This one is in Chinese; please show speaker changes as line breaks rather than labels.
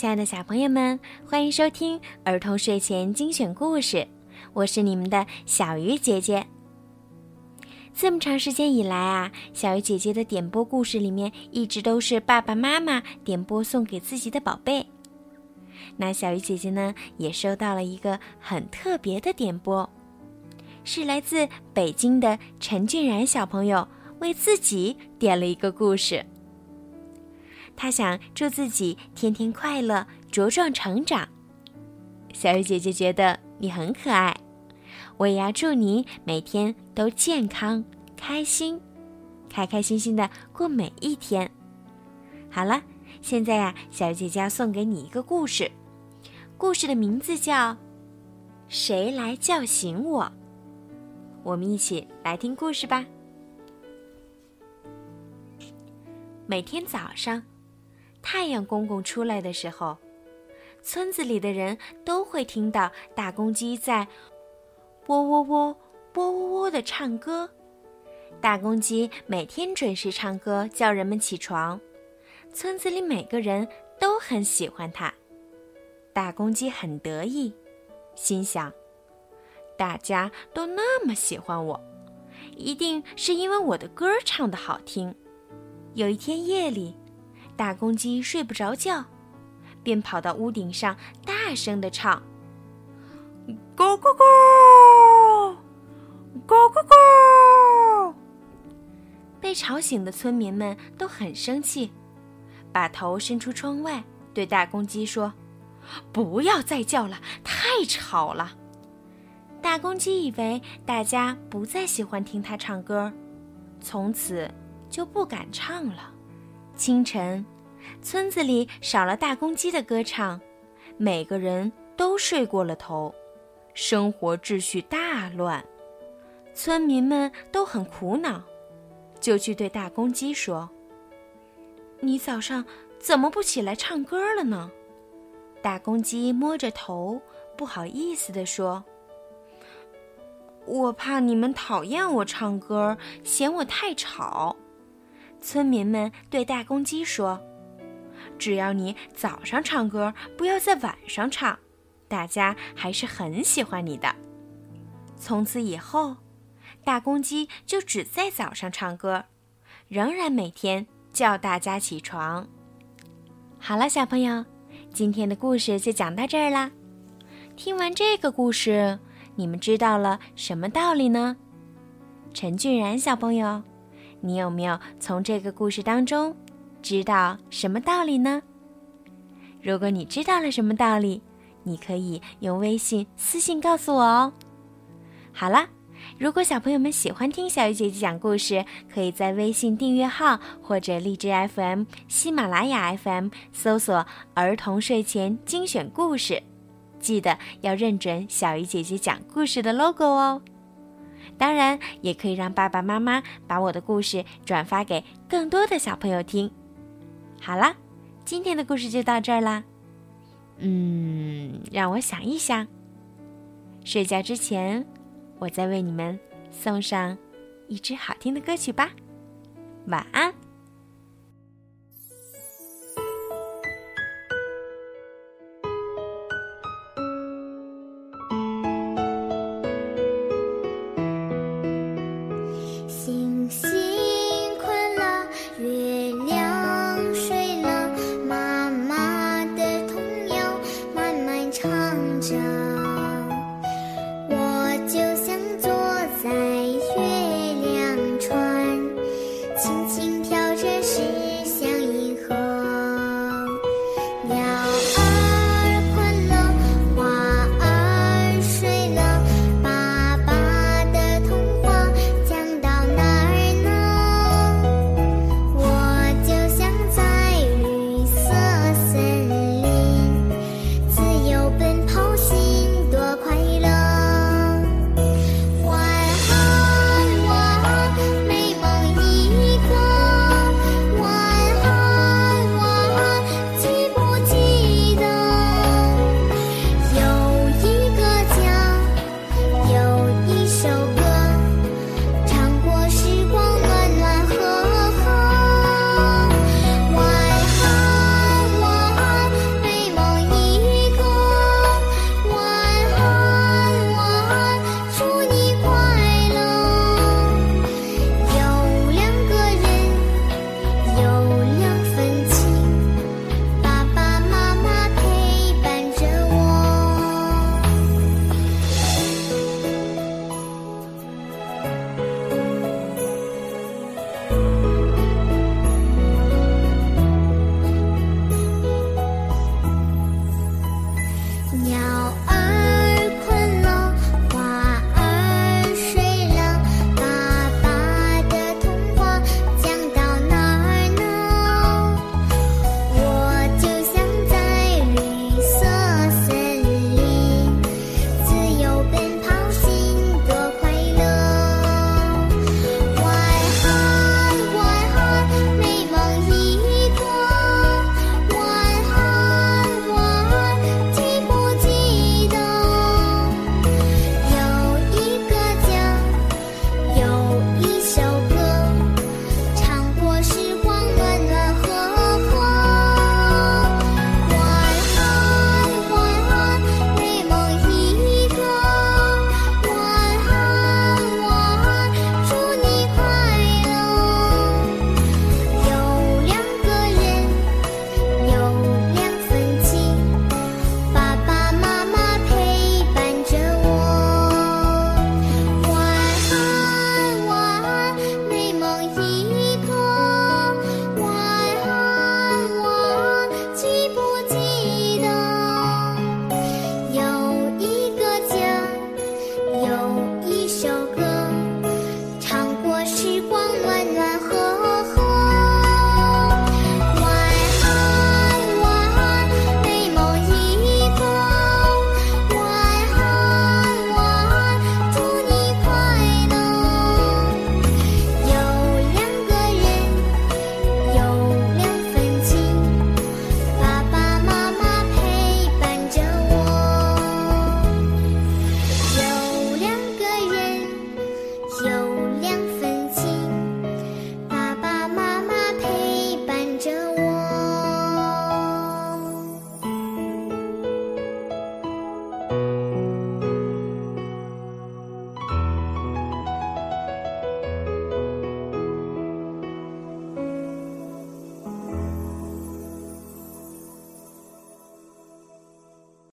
亲爱的小朋友们，欢迎收听儿童睡前精选故事，我是你们的小鱼姐姐。这么长时间以来啊，小鱼姐姐的点播故事里面一直都是爸爸妈妈点播送给自己的宝贝。那小鱼姐姐呢，也收到了一个很特别的点播，是来自北京的陈俊然小朋友为自己点了一个故事。他想祝自己天天快乐，茁壮成长。小鱼姐姐觉得你很可爱，我也要祝你每天都健康、开心，开开心心的过每一天。好了，现在呀，小鱼姐姐要送给你一个故事，故事的名字叫《谁来叫醒我》。我们一起来听故事吧。每天早上。太阳公公出来的时候，村子里的人都会听到大公鸡在“喔喔喔，喔喔喔”的唱歌。大公鸡每天准时唱歌，叫人们起床。村子里每个人都很喜欢它。大公鸡很得意，心想：大家都那么喜欢我，一定是因为我的歌唱得好听。有一天夜里。大公鸡睡不着觉，便跑到屋顶上，大声的唱：“咕咕咕，咕咕咕。”被吵醒的村民们都很生气，把头伸出窗外，对大公鸡说：“不要再叫了，太吵了。”大公鸡以为大家不再喜欢听它唱歌，从此就不敢唱了。清晨，村子里少了大公鸡的歌唱，每个人都睡过了头，生活秩序大乱，村民们都很苦恼，就去对大公鸡说：“你早上怎么不起来唱歌了呢？”大公鸡摸着头，不好意思地说：“我怕你们讨厌我唱歌，嫌我太吵。”村民们对大公鸡说：“只要你早上唱歌，不要在晚上唱，大家还是很喜欢你的。”从此以后，大公鸡就只在早上唱歌，仍然每天叫大家起床。好了，小朋友，今天的故事就讲到这儿啦。听完这个故事，你们知道了什么道理呢？陈俊然小朋友。你有没有从这个故事当中知道什么道理呢？如果你知道了什么道理，你可以用微信私信告诉我哦。好了，如果小朋友们喜欢听小鱼姐姐讲故事，可以在微信订阅号或者荔枝 FM、喜马拉雅 FM 搜索“儿童睡前精选故事”，记得要认准小鱼姐姐讲故事的 logo 哦。当然，也可以让爸爸妈妈把我的故事转发给更多的小朋友听。好啦，今天的故事就到这儿啦。嗯，让我想一想。睡觉之前，我再为你们送上一支好听的歌曲吧。晚安。